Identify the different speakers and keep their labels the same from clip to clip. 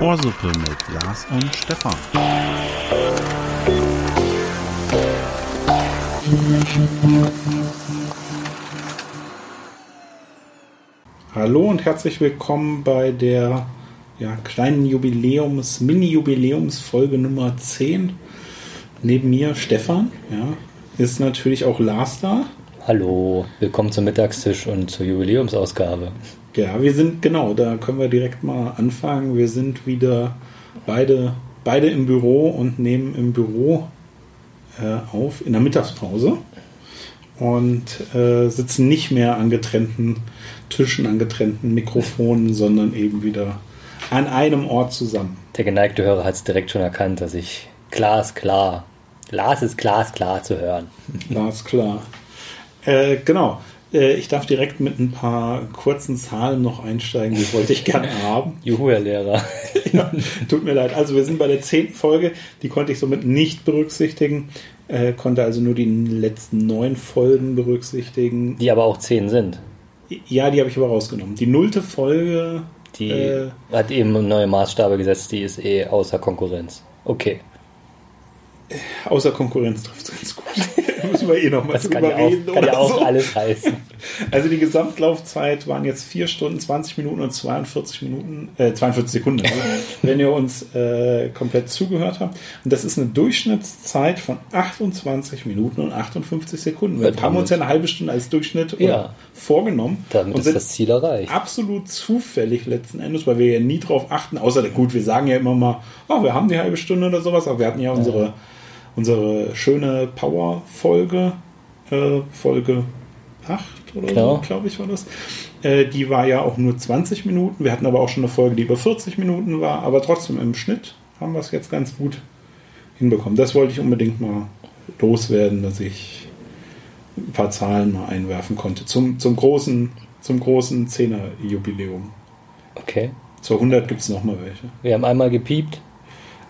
Speaker 1: Ohrsuppe mit Lars und Stefan. Hallo und herzlich willkommen bei der ja, kleinen Jubiläums-, Mini-Jubiläumsfolge Nummer 10. Neben mir Stefan, ja, ist natürlich auch Lars da.
Speaker 2: Hallo, willkommen zum Mittagstisch und zur Jubiläumsausgabe.
Speaker 1: Ja, wir sind, genau, da können wir direkt mal anfangen. Wir sind wieder beide, beide im Büro und nehmen im Büro äh, auf in der Mittagspause und äh, sitzen nicht mehr an getrennten Tischen, an getrennten Mikrofonen, sondern eben wieder an einem Ort zusammen.
Speaker 2: Der geneigte Hörer hat es direkt schon erkannt, dass ich glasklar, Lars ist glasklar zu hören.
Speaker 1: Glasklar. Äh, genau. Äh, ich darf direkt mit ein paar kurzen Zahlen noch einsteigen, die wollte ich gerne haben.
Speaker 2: Juhu, Herr Lehrer.
Speaker 1: ja, tut mir leid. Also wir sind bei der zehnten Folge, die konnte ich somit nicht berücksichtigen, äh, konnte also nur die letzten neun Folgen berücksichtigen.
Speaker 2: Die aber auch zehn sind.
Speaker 1: Ja, die habe ich aber rausgenommen. Die nullte Folge.
Speaker 2: Die äh, hat eben neue Maßstabe gesetzt, die ist eh außer Konkurrenz. Okay.
Speaker 1: Außer Konkurrenz trifft es ganz gut. müssen wir eh nochmal
Speaker 2: drüber reden. Auch, kann ja auch so. alles heißen.
Speaker 1: Also die Gesamtlaufzeit waren jetzt 4 Stunden, 20 Minuten und 42 Minuten, äh, 42 Sekunden, also, wenn ihr uns äh, komplett zugehört habt. Und das ist eine Durchschnittszeit von 28 Minuten und 58 Sekunden. Wir haben uns ja eine halbe Stunde als Durchschnitt äh,
Speaker 2: ja.
Speaker 1: vorgenommen.
Speaker 2: Damit und ist das Ziel erreicht.
Speaker 1: Absolut zufällig letzten Endes, weil wir ja nie drauf achten, außer gut, wir sagen ja immer mal, oh, wir haben die halbe Stunde oder sowas, aber wir hatten ja unsere ja unsere schöne Power-Folge, äh, Folge 8 oder genau. so, glaube ich, war das. Äh, die war ja auch nur 20 Minuten. Wir hatten aber auch schon eine Folge, die über 40 Minuten war, aber trotzdem im Schnitt haben wir es jetzt ganz gut hinbekommen. Das wollte ich unbedingt mal loswerden, dass ich ein paar Zahlen mal einwerfen konnte zum, zum großen, zum großen 10er-Jubiläum.
Speaker 2: Okay.
Speaker 1: Zur 100 gibt es nochmal welche.
Speaker 2: Wir haben einmal gepiept.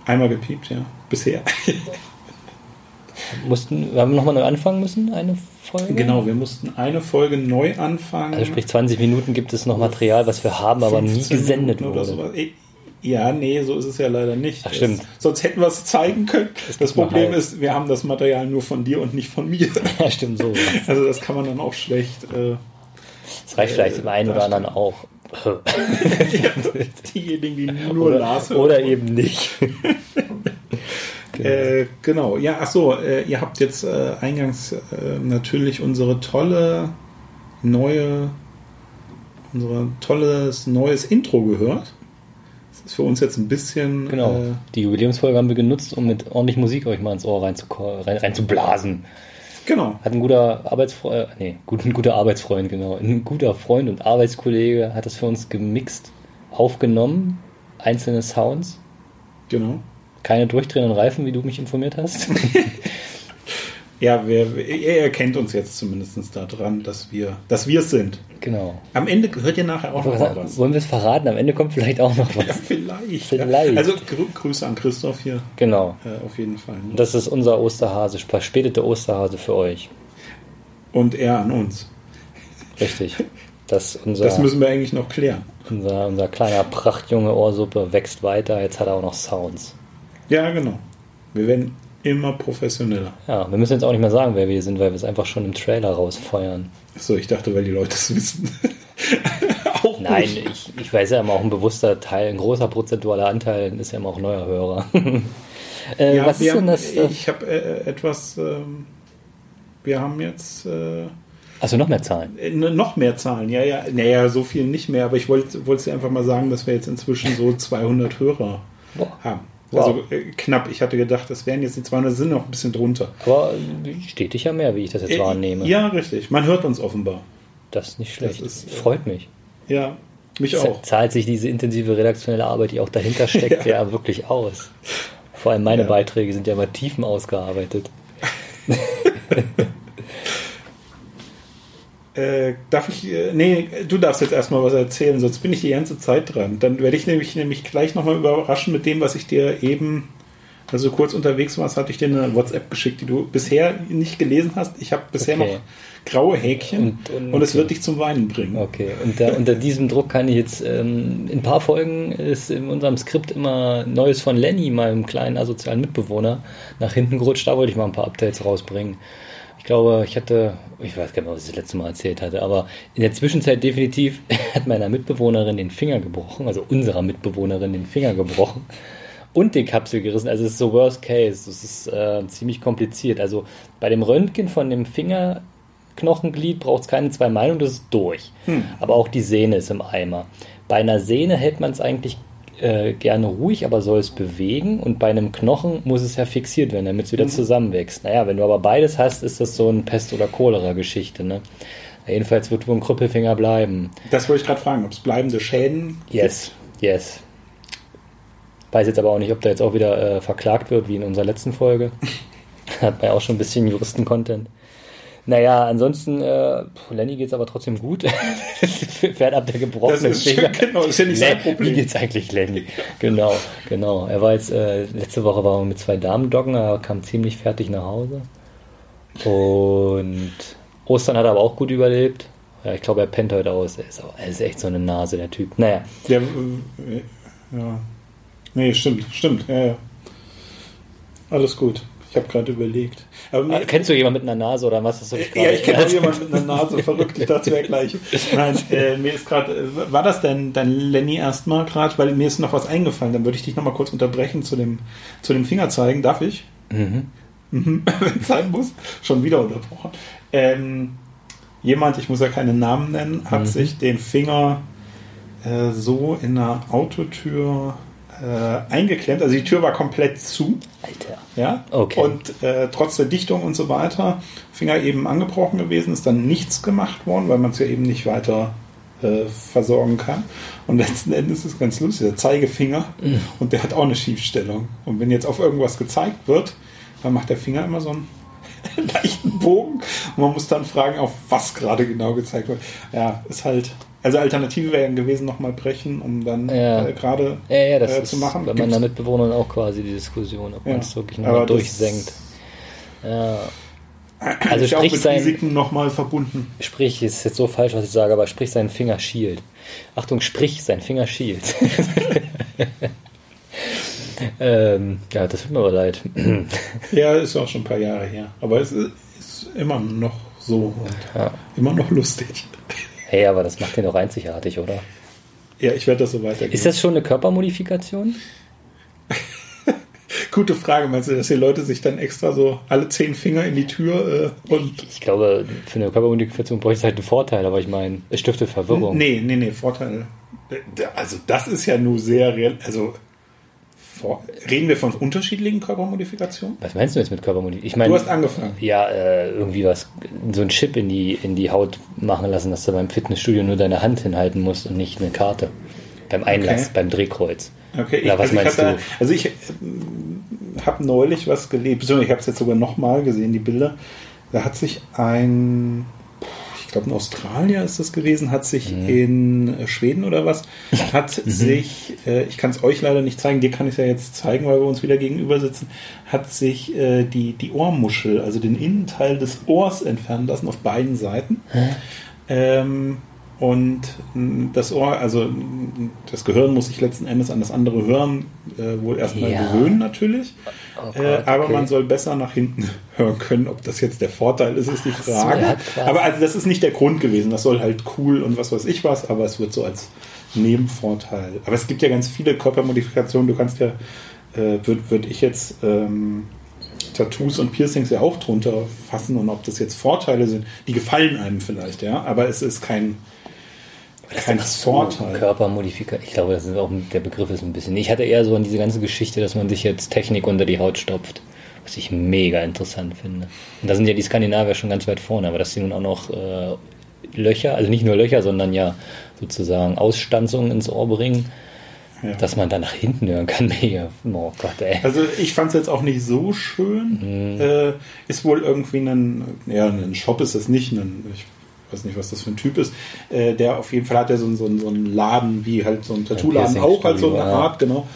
Speaker 1: Einmal gepiept, ja. Bisher.
Speaker 2: Mussten, haben wir nochmal neu anfangen müssen, eine Folge?
Speaker 1: Genau, wir mussten eine Folge neu anfangen.
Speaker 2: Also sprich 20 Minuten gibt es noch Material, was wir haben, aber nie gesendet
Speaker 1: Minuten wurde. Ja, nee, so ist es ja leider nicht.
Speaker 2: Ach, stimmt.
Speaker 1: Es, sonst hätten wir es zeigen können. Das, das Problem ist, wir haben das Material nur von dir und nicht von mir.
Speaker 2: Ja, stimmt so.
Speaker 1: Also das kann man dann auch schlecht. Äh,
Speaker 2: das reicht vielleicht dem einen oder anderen auch. ja,
Speaker 1: diejenigen, die nur
Speaker 2: oder,
Speaker 1: Lars
Speaker 2: hören. Oder eben nicht.
Speaker 1: Genau. Äh, genau, ja, ach so, äh, ihr habt jetzt äh, eingangs äh, natürlich unsere tolle neue, unser tolles neues Intro gehört. Das ist für uns jetzt ein bisschen.
Speaker 2: Genau. Äh, die Jubiläumsfolge haben wir genutzt, um mit ordentlich Musik euch mal ins Ohr reinzublasen. Rein, rein
Speaker 1: genau.
Speaker 2: Hat ein guter Arbeitsfreund, äh, nee, gut, ein guter Arbeitsfreund, genau. Ein guter Freund und Arbeitskollege hat das für uns gemixt, aufgenommen, einzelne Sounds.
Speaker 1: Genau
Speaker 2: keine durchdrehenden Reifen, wie du mich informiert hast.
Speaker 1: ja, wir, er erkennt uns jetzt zumindest daran, dass wir dass wir es sind.
Speaker 2: Genau.
Speaker 1: Am Ende hört ihr nachher auch noch
Speaker 2: sagen, was. Wollen wir es verraten? Am Ende kommt vielleicht auch noch was.
Speaker 1: Ja, vielleicht.
Speaker 2: vielleicht.
Speaker 1: Ja. Also Grü Grüße an Christoph hier.
Speaker 2: Genau.
Speaker 1: Äh, auf jeden Fall.
Speaker 2: Ne? Das ist unser Osterhase, verspätete Osterhase für euch.
Speaker 1: Und er an uns.
Speaker 2: Richtig. Das, unser,
Speaker 1: das müssen wir eigentlich noch klären.
Speaker 2: Unser, unser kleiner Prachtjunge Ohrsuppe wächst weiter. Jetzt hat er auch noch Sounds.
Speaker 1: Ja, genau. Wir werden immer professioneller.
Speaker 2: Ja, wir müssen jetzt auch nicht mehr sagen, wer wir sind, weil wir es einfach schon im Trailer rausfeuern.
Speaker 1: Achso, ich dachte, weil die Leute es wissen.
Speaker 2: auch Nein, ich, ich weiß ja immer auch ein bewusster Teil, ein großer prozentualer Anteil ist ja immer auch neuer Hörer.
Speaker 1: äh, ja, was ist denn das? Äh, ich habe äh, etwas. Ähm, wir haben jetzt. Äh,
Speaker 2: also noch mehr Zahlen?
Speaker 1: Äh, noch mehr Zahlen, ja, ja. Naja, so viel nicht mehr, aber ich wollte wollt einfach mal sagen, dass wir jetzt inzwischen so 200 Hörer Boah. haben. Wow. Also äh, knapp. Ich hatte gedacht, das wären jetzt die 200, sind noch ein bisschen drunter.
Speaker 2: Aber stetig ja mehr, wie ich das jetzt äh, wahrnehme.
Speaker 1: Ja, richtig. Man hört uns offenbar.
Speaker 2: Das ist nicht schlecht. Das ist, Freut mich.
Speaker 1: Ja, mich auch.
Speaker 2: Zahlt sich diese intensive redaktionelle Arbeit, die auch dahinter steckt, ja. ja. wirklich aus. Vor allem meine ja. Beiträge sind ja immer tiefen ausgearbeitet.
Speaker 1: Äh, darf ich, äh, nee, du darfst jetzt erstmal was erzählen, sonst bin ich die ganze Zeit dran. Dann werde ich nämlich, nämlich gleich nochmal überraschen mit dem, was ich dir eben Als du kurz unterwegs warst, hatte ich dir eine WhatsApp geschickt, die du bisher nicht gelesen hast. Ich habe bisher
Speaker 2: Okay.
Speaker 1: noch graue Häkchen
Speaker 2: Und-
Speaker 1: und,
Speaker 2: und-
Speaker 1: es
Speaker 2: okay.
Speaker 1: wird dich zum Weinen bringen.
Speaker 2: Okay, unter, unter diesem Druck kann ich jetzt, ähm, in ein paar Folgen ist in unserem Skript immer Neues von Lenny, meinem kleinen asozialen Mitbewohner, nach hinten gerutscht. Da wollte ich mal ein paar Updates rausbringen. Ich glaube, ich hatte, ich weiß gar nicht mehr, was ich das letzte Mal erzählt hatte, aber in der Zwischenzeit definitiv hat meiner Mitbewohnerin den Finger gebrochen, also unserer Mitbewohnerin den Finger gebrochen und den Kapsel gerissen. Also es ist so Worst Case. Es ist äh, ziemlich kompliziert. Also bei dem Röntgen von dem Fingerknochenglied braucht es keine zwei Meinungen, das ist durch. Aber auch die Sehne ist im Eimer. Bei einer Sehne hält man es eigentlich äh, gerne ruhig, aber soll es bewegen. Und bei einem Knochen muss es ja fixiert werden, damit es wieder zusammenwächst. Naja, wenn du aber beides hast, ist das so ein Pest- oder Cholera-Geschichte. Ne? Jedenfalls wird wohl ein Krüppelfinger bleiben.
Speaker 1: Das wollte ich gerade fragen, ob es bleibende Schäden
Speaker 2: Yes, yes. Weiß jetzt aber auch nicht, ob da jetzt auch wieder äh, verklagt wird, wie in unserer letzten Folge. Hat man ja auch schon ein bisschen Juristen-Content. Naja, ansonsten, äh, Lenny geht's aber trotzdem gut. Fährt ab der
Speaker 1: Das
Speaker 2: gebrochenen
Speaker 1: ist
Speaker 2: Finger.
Speaker 1: genau, das ist ja nicht sein
Speaker 2: Nee, Wie
Speaker 1: Problem.
Speaker 2: geht's eigentlich Lenny? Genau, genau. Er war jetzt, äh, letzte Woche war er mit zwei Damen doggen, er kam ziemlich fertig nach Hause. Und Ostern hat er aber auch gut überlebt. Ja, ich glaube, er pennt heute aus. Er ist, auch, er ist echt so eine Nase, der Typ. Naja,
Speaker 1: Der, äh, ja. Nee, stimmt, stimmt. Ja, ja. Alles gut. Ich habe gerade überlegt. Aber
Speaker 2: Ah, Kennst du jemanden mit einer Nase oder was?
Speaker 1: Ja, ich kenne auch jemanden mit einer Nase, verrückt. Ich dachte, wäre gleich. Nein, äh, mir ist gerade, äh, war das denn dein Lenny erstmal gerade? Weil mir ist noch was eingefallen. Dann würde ich dich noch mal kurz unterbrechen zu dem, zu dem Finger zeigen. Darf ich?
Speaker 2: Mhm.
Speaker 1: Mhm, wenn es sein muss. Schon wieder unterbrochen. Ähm, jemand, ich muss ja keinen Namen nennen, hat
Speaker 2: Mhm.
Speaker 1: sich den Finger äh, so in einer Autotür äh, eingeklemmt. Also die Tür war komplett zu.
Speaker 2: Alter.
Speaker 1: Ja?
Speaker 2: Okay.
Speaker 1: Und äh, trotz der Dichtung und so weiter, Finger eben angebrochen gewesen, ist dann nichts gemacht worden, weil man es ja eben nicht weiter äh, versorgen kann. Und letzten Endes ist es ganz lustig, der Zeigefinger
Speaker 2: Mhm.
Speaker 1: und der hat auch eine Schiefstellung. Und wenn jetzt auf irgendwas gezeigt wird, dann macht der Finger immer so einen leichten Bogen und man muss dann fragen, auf was gerade genau gezeigt wird. Ja, ist halt. Also Alternative wäre gewesen, nochmal brechen, um dann
Speaker 2: Ja.
Speaker 1: äh, gerade
Speaker 2: Ja, ja, das
Speaker 1: äh, zu machen.
Speaker 2: bei meiner Mitbewohnerin auch quasi die Diskussion, ob man es wirklich nochmal durchsenkt. Ja.
Speaker 1: Also ja auch
Speaker 2: sprich
Speaker 1: mit
Speaker 2: sein-
Speaker 1: Risiken nochmal verbunden.
Speaker 2: Sprich, ist jetzt so falsch, was ich sage, aber sprich, sein Finger schielt. Achtung, sprich, sein Finger schielt. ähm, ja, das tut mir aber leid.
Speaker 1: Ja, ist auch schon ein paar Jahre her. Aber es ist, immer noch so und immer noch lustig.
Speaker 2: Hey, aber das macht den doch einzigartig, oder?
Speaker 1: Ja, ich werde das so weitergeben.
Speaker 2: Ist das schon eine Körpermodifikation?
Speaker 1: Gute Frage. Meinst du, dass die Leute sich dann extra so alle zehn Finger in die Tür äh, und.
Speaker 2: Ich glaube, für eine Körpermodifikation bräuchte es halt einen Vorteil, aber ich meine, es stiftet Verwirrung.
Speaker 1: Nee, nee, nee, Vorteil. Also, das ist ja nur sehr real. Also, reden wir von unterschiedlichen Körpermodifikationen?
Speaker 2: Was meinst du jetzt mit Körpermodifikation? Ich meine,
Speaker 1: Du hast angefangen.
Speaker 2: ja, äh, irgendwie was, so ein Chip in die, in die Haut machen lassen, dass du beim Fitnessstudio nur deine Hand hinhalten musst und nicht eine Karte. Beim Einlass,
Speaker 1: Okay.
Speaker 2: beim Drehkreuz.
Speaker 1: Okay,
Speaker 2: Oder was
Speaker 1: also
Speaker 2: meinst
Speaker 1: ich
Speaker 2: du?
Speaker 1: Also ich habe neulich was gelebt, ich habe es jetzt sogar nochmal gesehen, die Bilder. Da hat sich ein, ich glaube in Australien ist das gewesen, hat sich
Speaker 2: Mhm.
Speaker 1: in Schweden oder was, hat sich, äh, ich kann es euch leider nicht zeigen, dir kann ich es ja jetzt zeigen, weil wir uns wieder gegenüber sitzen, hat sich äh, die, die Ohrmuschel, also den Innenteil des Ohrs entfernen lassen auf beiden Seiten. Ähm, und das Ohr, also das Gehirn muss sich letzten Endes an das andere Hören äh, wohl erstmal
Speaker 2: Ja.
Speaker 1: gewöhnen, natürlich.
Speaker 2: Oh
Speaker 1: äh,
Speaker 2: Gott,
Speaker 1: aber
Speaker 2: okay.
Speaker 1: man soll besser nach hinten hören können. Ob das jetzt der Vorteil ist, ist die
Speaker 2: so,
Speaker 1: Frage.
Speaker 2: hat quasi-
Speaker 1: aber also das ist nicht der Grund gewesen. Das soll halt cool und was weiß ich was, aber es wird so als Nebenvorteil. Aber es gibt ja ganz viele Körpermodifikationen. Du kannst ja, äh, würde würd ich jetzt ähm, Tattoos und Piercings ja auch drunter fassen und ob das jetzt Vorteile sind, die gefallen einem vielleicht, ja, aber es ist kein, kein Vorteil.
Speaker 2: Körpermodifikation. Ich glaube, das ist auch der Begriff ist ein bisschen. Ich hatte eher so an diese ganze Geschichte, dass man sich jetzt Technik unter die Haut stopft, was ich mega interessant finde. Und da sind ja die Skandinavier schon ganz weit vorne, aber dass sie nun auch noch äh, Löcher, also nicht nur Löcher, sondern ja sozusagen Ausstanzungen ins Ohr bringen,
Speaker 1: Ja.
Speaker 2: dass man da nach hinten hören kann. Oh Gott, ey.
Speaker 1: Also ich fand es jetzt auch nicht so schön. Äh, ist wohl irgendwie ein, ja, ein Shop ist es nicht, ein, ich weiß nicht, was das für ein Typ ist. Äh, der auf jeden Fall hat ja so, einen- so, so einen Laden, wie halt so ein Tattoo-Laden auch, halt so eine. Art, genau.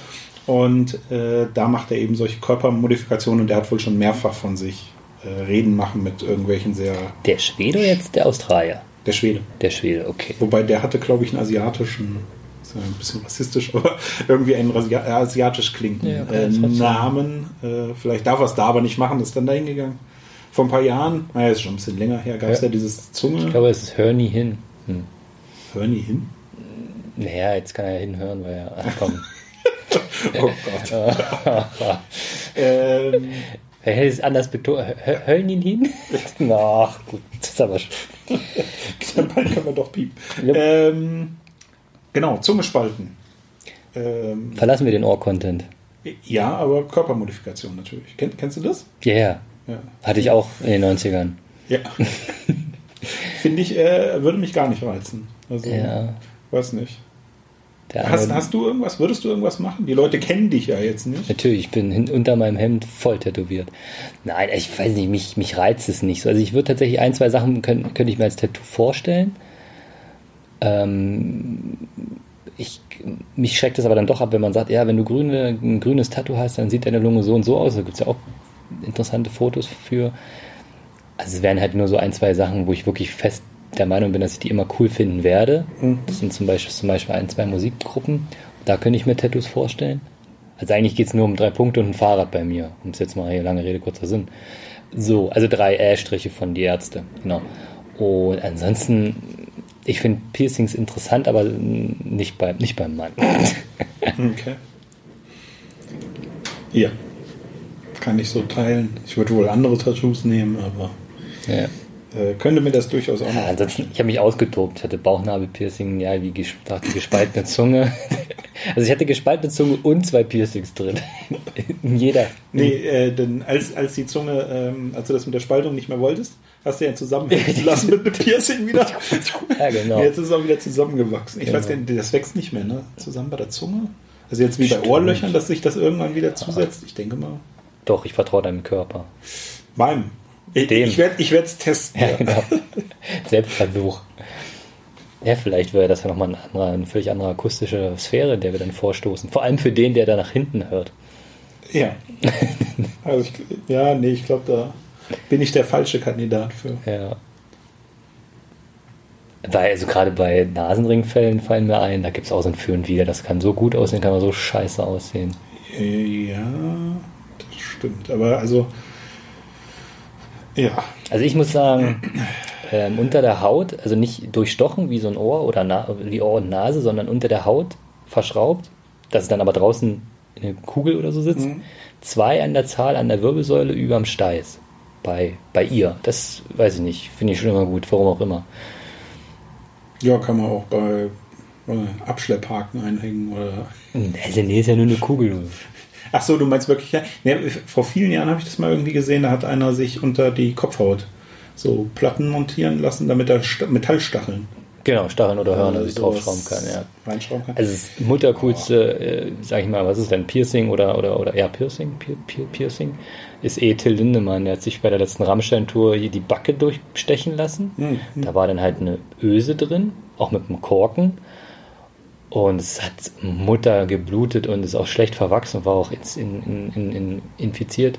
Speaker 1: Und äh, da macht er eben solche Körpermodifikationen und der hat wohl schon mehrfach von sich äh, Reden machen mit irgendwelchen sehr.
Speaker 2: Der Schwede oder jetzt der Australier?
Speaker 1: Der Schwede.
Speaker 2: Der Schwede, okay.
Speaker 1: Wobei der hatte, glaube ich, einen asiatischen, ist ja ein bisschen rassistisch, aber irgendwie einen Asi- asiatisch klingenden
Speaker 2: Ja, okay,
Speaker 1: äh. Namen. Äh, vielleicht darf er es da aber nicht machen, ist dann dahin gegangen. Vor ein paar Jahren, naja, ist schon ein bisschen länger her, gab es ja.
Speaker 2: Ja.
Speaker 1: dieses Zunge.
Speaker 2: Ich glaube, es ist Hör nie hin. Hm.
Speaker 1: Hör nie hin.
Speaker 2: Naja, jetzt kann er ja hinhören, weil er. Ach komm.
Speaker 1: Oh Gott. ähm,
Speaker 2: hätte es anders betont. Hören ihn hin? Ach, gut. Das ist aber schon.
Speaker 1: dann bald können wir doch piepen.
Speaker 2: Ja.
Speaker 1: Ähm, genau, Zunge spalten. Ähm,
Speaker 2: Verlassen wir den Ohr-Content.
Speaker 1: ja, aber Körpermodifikation natürlich. Kenn, kennst du das?
Speaker 2: Ja, yeah.
Speaker 1: Ja.
Speaker 2: Hatte ich auch in den 90ern.
Speaker 1: Ja. Finde ich, äh, würde mich gar nicht reizen. Also,
Speaker 2: Ja.
Speaker 1: weiß nicht. Hast, hast du irgendwas, würdest du irgendwas machen? Die Leute kennen dich ja jetzt nicht.
Speaker 2: Natürlich, ich bin hin, unter meinem Hemd voll tätowiert. Nein, ich weiß nicht, mich, mich reizt es nicht so. Also ich würde tatsächlich ein, zwei Sachen könnte ich mir als Tattoo vorstellen. Ähm, ich, mich schreckt es aber dann doch ab, wenn man sagt, ja, wenn du grüne, ein grünes Tattoo hast, dann sieht deine Lunge so und so aus. Da gibt es ja auch interessante Fotos für. Also es wären halt nur so ein, zwei Sachen, wo ich wirklich fest der Meinung bin, dass ich die immer cool finden werde. Das sind zum Beispiel, zum Beispiel ein, zwei Musikgruppen. Da könnte ich mir Tattoos vorstellen. Also eigentlich geht es nur um drei Punkte und ein Fahrrad bei mir. Um es jetzt mal hier lange Rede, kurzer Sinn. So, also drei Ä-Striche von die Ärzte. Genau. Und ansonsten, ich finde Piercings interessant, aber nicht, bei, nicht beim Mann.
Speaker 1: Okay. Ja. Kann ich so teilen. Ich würde wohl andere Tattoos nehmen, aber
Speaker 2: ja.
Speaker 1: äh, könnte mir das durchaus auch
Speaker 2: Ja, ansonsten, ich habe mich ausgetobt. Ich hatte Bauchnabelpiercing, ja, wie gesagt, gespaltene Zunge. Also ich hatte gespaltene Zunge und zwei Piercings drin. In jeder.
Speaker 1: Nee, äh, denn als, als die Zunge, ähm, als du das mit der Spaltung nicht mehr wolltest, hast du ja zusammenhängen lassen mit einem Piercing wieder.
Speaker 2: Ja, genau.
Speaker 1: Jetzt ist es auch wieder zusammengewachsen. Ich
Speaker 2: Genau.
Speaker 1: weiß gar nicht, das wächst nicht mehr, ne? Zusammen bei der Zunge. Also jetzt wie bei Ohrlöchern, dass sich das irgendwann wieder zusetzt. Ich denke mal.
Speaker 2: Doch, ich vertraue deinem Körper.
Speaker 1: Meinem. Ich,
Speaker 2: Dem.
Speaker 1: ich werde es testen.
Speaker 2: Ja, genau. Selbstversuch. Ja, vielleicht wäre das ja nochmal eine, andere, eine völlig andere akustische Sphäre, in der wir dann vorstoßen. Vor allem für den, der da nach hinten hört.
Speaker 1: Ja. Also ich, ja, nee, ich glaube, da bin ich der falsche Kandidat für.
Speaker 2: Ja. Weil, also gerade bei Nasenringfällen fallen mir ein, da gibt es auch so ein Für und Wider. Das kann so gut aussehen, kann aber so scheiße aussehen.
Speaker 1: Äh, Ja, stimmt. Aber also, ja,
Speaker 2: Also ich muss sagen, ähm, unter der Haut, also nicht durchstochen wie so ein Ohr oder Na wie Ohr und Nase, sondern unter der Haut verschraubt, dass es dann aber draußen in eine Kugel oder so sitzt.
Speaker 1: Mhm.
Speaker 2: Zwei an der Zahl an der Wirbelsäule überm Steiß. Bei, bei ihr. Das weiß ich nicht. Finde ich schon immer gut, warum auch immer.
Speaker 1: ja, kann man auch bei äh, Abschlepphaken einhängen oder.
Speaker 2: Also nee, ist ja nur eine Kugel.
Speaker 1: Ach so, du meinst wirklich, ja, nee, vor vielen Jahren habe ich das mal irgendwie gesehen, da hat einer sich unter die Kopfhaut so Platten montieren lassen, damit er Sta- Metallstacheln
Speaker 2: Genau, Stacheln oder Hörner, die ich
Speaker 1: sowas
Speaker 2: draufschrauben kann, ja.
Speaker 1: Reinschrauben kann.
Speaker 2: Also das muttercoolste, äh, sag ich mal, was ist denn, Piercing oder, oder, oder, ja, Piercing, Pier, Pier, Piercing, ist eh Till Lindemann. Der hat sich bei der letzten Rammstein-Tour hier die Backe durchstechen lassen.
Speaker 1: Mhm.
Speaker 2: Da war dann halt eine Öse drin, auch mit einem Korken. Und es hat Mutter geblutet und ist auch schlecht verwachsen, war auch in, in, in, in, infiziert.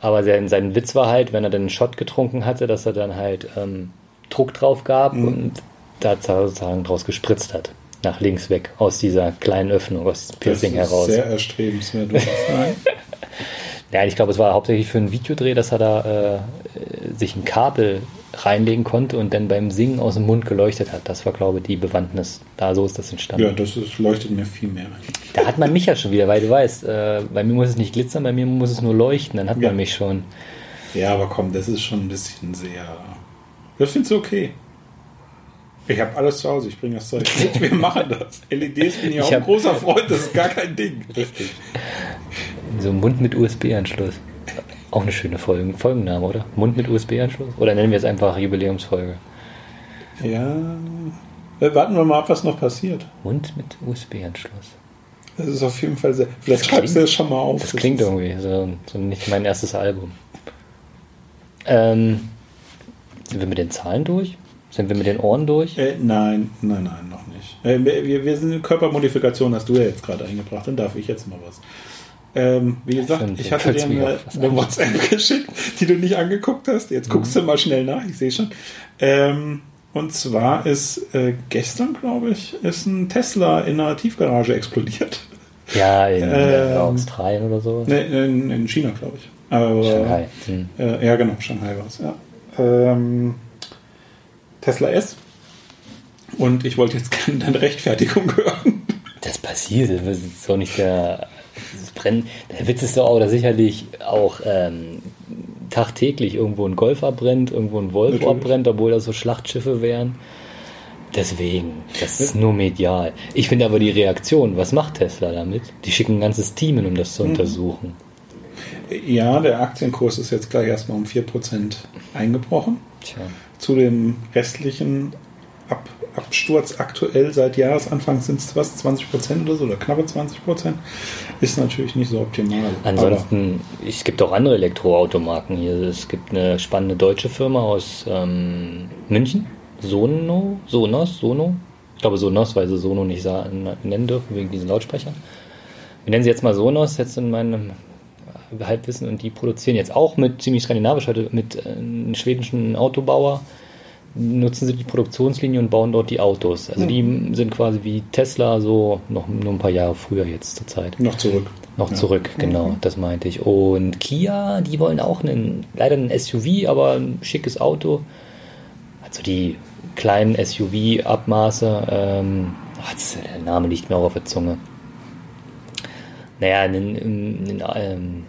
Speaker 2: Aber sein, sein Witz war halt, wenn er dann einen Shot getrunken hatte, dass er dann halt ähm, Druck drauf gab
Speaker 1: Mhm.
Speaker 2: und da sozusagen draus gespritzt hat. Nach links weg, aus dieser kleinen Öffnung, aus diesem Piercing
Speaker 1: das ist
Speaker 2: heraus.
Speaker 1: Sehr erstrebenswert. du sagst, Nein.
Speaker 2: Ja, ich glaube, es war hauptsächlich für einen Videodreh, dass er da äh, sich ein Kabel reinlegen konnte und dann beim Singen aus dem Mund geleuchtet hat. Das war, glaube ich, die Bewandtnis. Da so ist das entstanden.
Speaker 1: Ja, das ist, leuchtet mir viel mehr ein.
Speaker 2: Da hat man mich ja schon wieder, weil du weißt, äh, bei mir muss es nicht glitzern, bei mir muss es nur leuchten, dann hat
Speaker 1: Ja.
Speaker 2: man mich schon.
Speaker 1: Ja, aber komm, das ist schon ein bisschen sehr. Das findest du okay. Ich habe alles zu Hause, ich bringe das Zeug mit, wir machen das. LEDs bin ich auch
Speaker 2: Ich
Speaker 1: ein
Speaker 2: hab-
Speaker 1: großer Freund, das ist gar kein Ding.
Speaker 2: Richtig. So ein Mund mit USB-Anschluss. Auch eine schöne Folgen Folgenname, oder? Mund mit USB-Anschluss? Oder nennen wir es einfach Jubiläumsfolge?
Speaker 1: Ja. Äh, Warten wir mal ab, was noch passiert.
Speaker 2: Mund mit USB-Anschluss.
Speaker 1: Das ist auf jeden Fall sehr. Vielleicht
Speaker 2: Das
Speaker 1: schreibst du
Speaker 2: klingt-
Speaker 1: das schon mal auf.
Speaker 2: Das klingt
Speaker 1: ist-
Speaker 2: irgendwie so, so nicht mein erstes Album. Ähm, sind wir mit den Zahlen durch? Sind wir mit den Ohren durch?
Speaker 1: Äh, nein, nein, nein, noch nicht. Äh, wir, wir sind Körpermodifikation, hast du ja jetzt gerade eingebracht, dann darf ich jetzt mal was. Ähm, wie gesagt, ich
Speaker 2: du
Speaker 1: hatte dir eine, eine
Speaker 2: ein.
Speaker 1: WhatsApp geschickt, die du nicht angeguckt hast. Jetzt guckst du mal schnell nach, ich sehe schon. Ähm, und zwar ist äh, gestern, glaube ich, ist ein Tesla in einer Tiefgarage explodiert.
Speaker 2: Ja, in äh,
Speaker 1: Ähm,
Speaker 2: Australien oder so.
Speaker 1: Ne, in, in China, glaube ich. Aber,
Speaker 2: Shanghai. Hm.
Speaker 1: Äh, ja, genau, Shanghai war es, ja. Ähm, Tesla S. Und ich wollte jetzt gerne deine Rechtfertigung hören.
Speaker 2: Das passiert, das ist doch nicht der. Das Brennen. Der Witz ist doch auch, dass sicherlich auch ähm, tagtäglich irgendwo ein Golf abbrennt, irgendwo ein Volvo
Speaker 1: Natürlich.
Speaker 2: abbrennt, obwohl das so Schlachtschiffe wären. Deswegen, das ist nur medial. Ich finde aber die Reaktion, was macht Tesla damit? Die schicken ein ganzes Team hin, um das
Speaker 1: Mhm.
Speaker 2: zu untersuchen.
Speaker 1: Ja, der Aktienkurs ist jetzt gleich erstmal um 4% eingebrochen.
Speaker 2: Tja.
Speaker 1: Zu dem restlichen Ab Absturz aktuell seit Jahresanfang sind es was, 20% oder so, oder knappe 20%. Ist natürlich nicht so optimal.
Speaker 2: Ansonsten, es gibt auch andere Elektroautomarken hier. Es gibt eine spannende deutsche Firma aus ähm, München, Sono, Sonos, Sono. Ich glaube Sonos, weil sie Sono nicht nennen dürfen wegen diesen Lautsprechern. Wir nennen sie jetzt mal Sonos, jetzt in meinem Halbwissen. Und die produzieren jetzt auch mit ziemlich skandinavisch heute mit äh, einem schwedischen Autobauer. Nutzen sie die Produktionslinie und bauen dort die Autos. Also die sind quasi wie Tesla, so noch nur ein paar Jahre früher jetzt zur Zeit.
Speaker 1: Noch zurück.
Speaker 2: Noch
Speaker 1: Ja.
Speaker 2: zurück, genau, das meinte ich. Und Kia, die wollen auch einen, leider ein SUV, aber ein schickes Auto. Also die kleinen SUV-Abmaße, ähm, ach, der Name liegt mir auch auf der Zunge. Naja, einen, einen, ähm,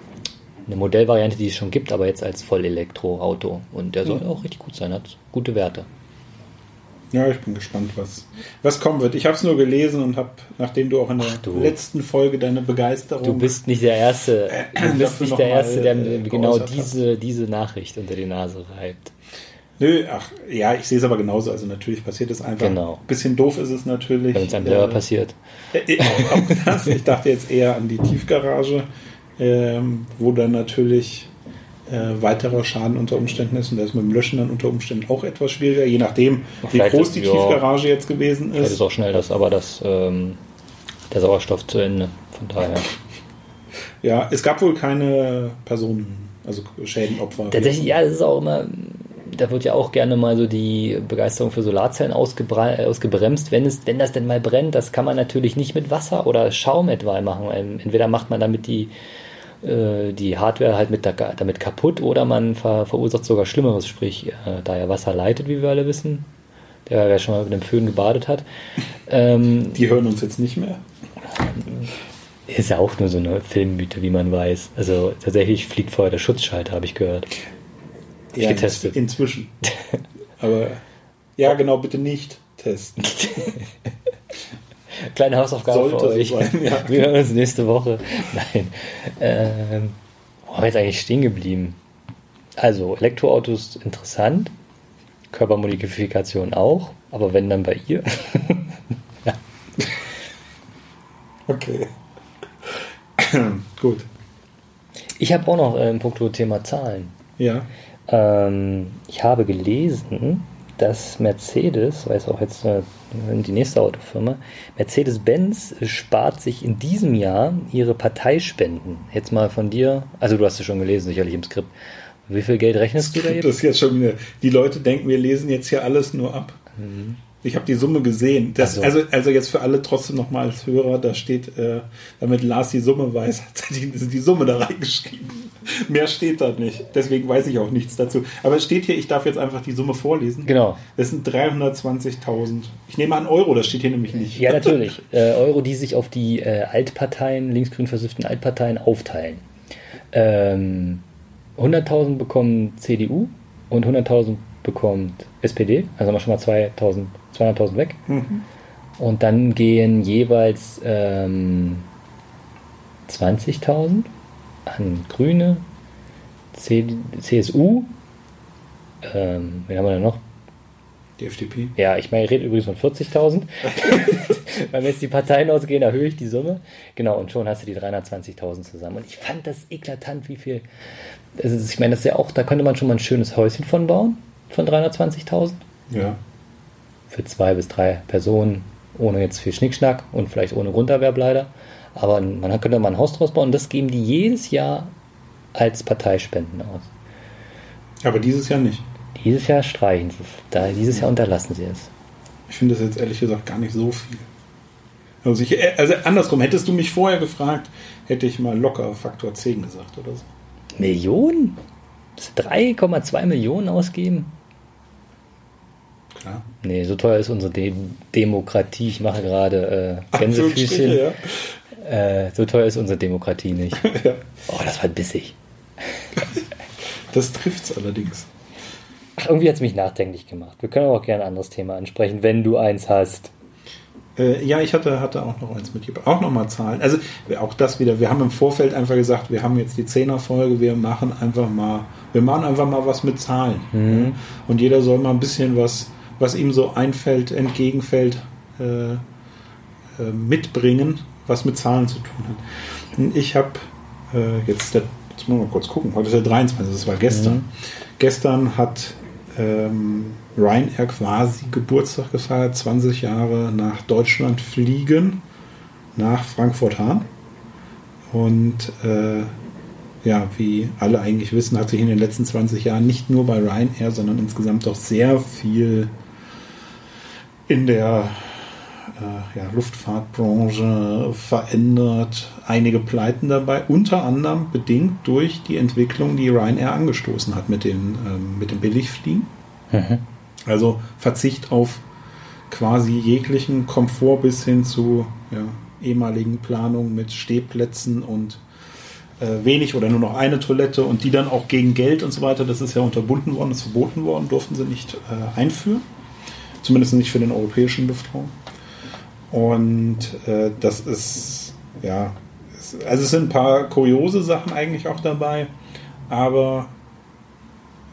Speaker 2: eine Modellvariante, die es schon gibt, aber jetzt als Vollelektroauto. Und der soll
Speaker 1: Mhm.
Speaker 2: auch richtig gut sein, hat gute Werte.
Speaker 1: Ja, ich bin gespannt, was, was kommen wird. Ich habe es nur gelesen und habe, nachdem du auch in der
Speaker 2: Ach du.
Speaker 1: letzten Folge deine Begeisterung.
Speaker 2: Du bist nicht der Erste, du
Speaker 1: dafür
Speaker 2: bist nicht der Erste, der
Speaker 1: äh,
Speaker 2: mir genau diese, diese Nachricht unter die Nase reibt.
Speaker 1: Nö, ach, ja, ich sehe es aber genauso. Also natürlich passiert es einfach.
Speaker 2: Genau.
Speaker 1: Bisschen doof ist es natürlich.
Speaker 2: Wenn es einem selber
Speaker 1: Äh,
Speaker 2: passiert.
Speaker 1: Äh, das. Ich dachte jetzt eher an die Tiefgarage, ähm, wo dann natürlich äh, weiterer Schaden unter Umständen ist und das mit dem Löschen dann unter Umständen auch etwas schwieriger, je nachdem, wie groß
Speaker 2: ist-
Speaker 1: die
Speaker 2: ja.
Speaker 1: Tiefgarage jetzt gewesen ist.
Speaker 2: ist auch schnell das, aber das, ähm, der Sauerstoff zu Ende. Von daher.
Speaker 1: Ja, es gab wohl keine Personen, also Schädenopfer.
Speaker 2: Tatsächlich, ja, das ist auch immer, da wird ja auch gerne mal so die Begeisterung für Solarzellen äh, ausgebremst, wenn es, wenn das denn mal brennt. Das kann man natürlich nicht mit Wasser oder Schaum etwa machen. Ähm, Entweder macht man damit die, äh, die Hardware halt mit damit kaputt oder man ver, verursacht sogar Schlimmeres, sprich, äh, da ja Wasser leitet, wie wir alle wissen, der ja schon mal mit dem Föhn gebadet hat. Ähm,
Speaker 1: Die hören uns jetzt nicht mehr.
Speaker 2: ist ja auch nur so eine Filmmythe, wie man weiß. Also tatsächlich fliegt vorher der Schutzschalter, habe ich gehört.
Speaker 1: Ja,
Speaker 2: getestet.
Speaker 1: Inzwischen. Aber ja, genau, bitte nicht testen.
Speaker 2: Kleine Hausaufgabe
Speaker 1: Sollte
Speaker 2: für euch.
Speaker 1: sein, ja.
Speaker 2: Wir hören uns nächste Woche. Nein. Ähm, wo haben wir jetzt eigentlich stehen geblieben? Also, Elektroautos interessant. Körpermodifikation auch. Aber wenn dann bei ihr.
Speaker 1: Okay. Gut.
Speaker 2: Ich habe auch noch äh, ein puncto Thema Zahlen.
Speaker 1: Ja.
Speaker 2: Ähm, ich habe gelesen, dass Mercedes, weiß auch jetzt äh, die nächste Autofirma, Mercedes-Benz spart sich in diesem Jahr ihre Parteispenden. Jetzt mal von dir, also du hast es schon gelesen, sicherlich im Skript. Wie viel Geld rechnest du da
Speaker 1: Das
Speaker 2: jetzt?
Speaker 1: ist jetzt schon wieder. Die Leute denken, wir lesen jetzt hier alles nur ab. Ich habe die Summe gesehen. Das,
Speaker 2: Also-
Speaker 1: also, also jetzt für alle trotzdem nochmal als Hörer, da steht, äh, damit Lars die Summe weiß, hat er die, die Summe da reingeschrieben. Mehr steht da nicht. Deswegen weiß ich auch nichts dazu. Aber es steht hier, ich darf jetzt einfach die Summe vorlesen.
Speaker 2: Genau.
Speaker 1: Das sind 320.000. Ich nehme an Euro, das steht hier nämlich nicht.
Speaker 2: Ja, natürlich. äh, Euro, die sich auf die äh, Altparteien, linksgrün versifften Altparteien aufteilen. Ähm, 100.000 bekommen CDU und 100.000 bekommt SPD. Also haben wir schon mal 2000 200.000 weg.
Speaker 1: Mhm.
Speaker 2: Und dann gehen jeweils ähm, 20.000 an Grüne, C CSU. Ähm, wen haben wir da noch?
Speaker 1: Die FDP.
Speaker 2: Ja, ich meine, ich rede übrigens von 40.000. Wenn jetzt die Parteien ausgehen, erhöhe ich die Summe. Genau, und schon hast du die 320.000 zusammen. Und ich fand das eklatant, wie viel. Ist, ich meine, das ist ja auch, da könnte man schon mal ein schönes Häuschen von bauen, von 320.000.
Speaker 1: Ja.
Speaker 2: für zwei bis drei Personen, ohne jetzt viel Schnickschnack und vielleicht ohne Grunderwerb leider. Aber man könnte mal ein Haus draus bauen und das geben die jedes Jahr als Parteispenden aus.
Speaker 1: Aber dieses Jahr nicht.
Speaker 2: Dieses Jahr streichen sie es. Da, dieses Jahr unterlassen sie es.
Speaker 1: Ich finde das jetzt ehrlich gesagt gar nicht so viel. Also, ich, also andersrum, hättest du mich vorher gefragt, hätte ich mal locker Faktor 10 gesagt oder so.
Speaker 2: Millionen? 3,2 Millionen ausgeben?
Speaker 1: Klar.
Speaker 2: Nee, so teuer ist unsere De Demokratie. Ich mache gerade äh, Gänsefüßchen. Ja. Äh, so teuer ist unsere Demokratie nicht. ja. Oh, das war bissig.
Speaker 1: das trifft's allerdings.
Speaker 2: Ach, irgendwie hat es mich nachdenklich gemacht. Wir können aber auch gerne ein anderes Thema ansprechen, wenn du eins hast.
Speaker 1: Äh, ja, ich hatte, hatte auch noch eins mitgebracht. Auch nochmal Zahlen. Also auch das wieder. Wir haben im Vorfeld einfach gesagt, wir haben jetzt die Zehner-Folge, wir machen einfach mal, wir machen einfach mal was mit Zahlen. Mhm. Und jeder soll mal ein bisschen was, was ihm so einfällt, entgegenfällt, äh, äh, mitbringen, was mit Zahlen zu tun hat. Und ich habe äh, jetzt, der, jetzt muss man mal kurz gucken, heute ist der 23, das war gestern. Mhm. Gestern hat ähm, Ryanair quasi Geburtstag gefeiert, 20 Jahre nach Deutschland fliegen, nach Frankfurt-Hahn. Und äh, ja, wie alle eigentlich wissen, hat sich in den letzten 20 Jahren nicht nur bei Ryanair, sondern insgesamt auch sehr viel in der äh, ja, Luftfahrtbranche verändert. Einige Pleiten dabei, unter anderem bedingt durch die Entwicklung, die Ryanair angestoßen hat mit, den, ähm, mit dem Billigfliegen. Mhm. Also Verzicht auf quasi jeglichen Komfort bis hin zu ja, ehemaligen Planungen mit Stehplätzen und äh, wenig oder nur noch eine Toilette und die dann auch gegen Geld und so weiter, das ist ja unterbunden worden, das ist verboten worden, durften sie nicht äh, einführen. Zumindest nicht für den europäischen Luftraum. Und äh, das ist, ja, es, also es sind ein paar kuriose Sachen eigentlich auch dabei, aber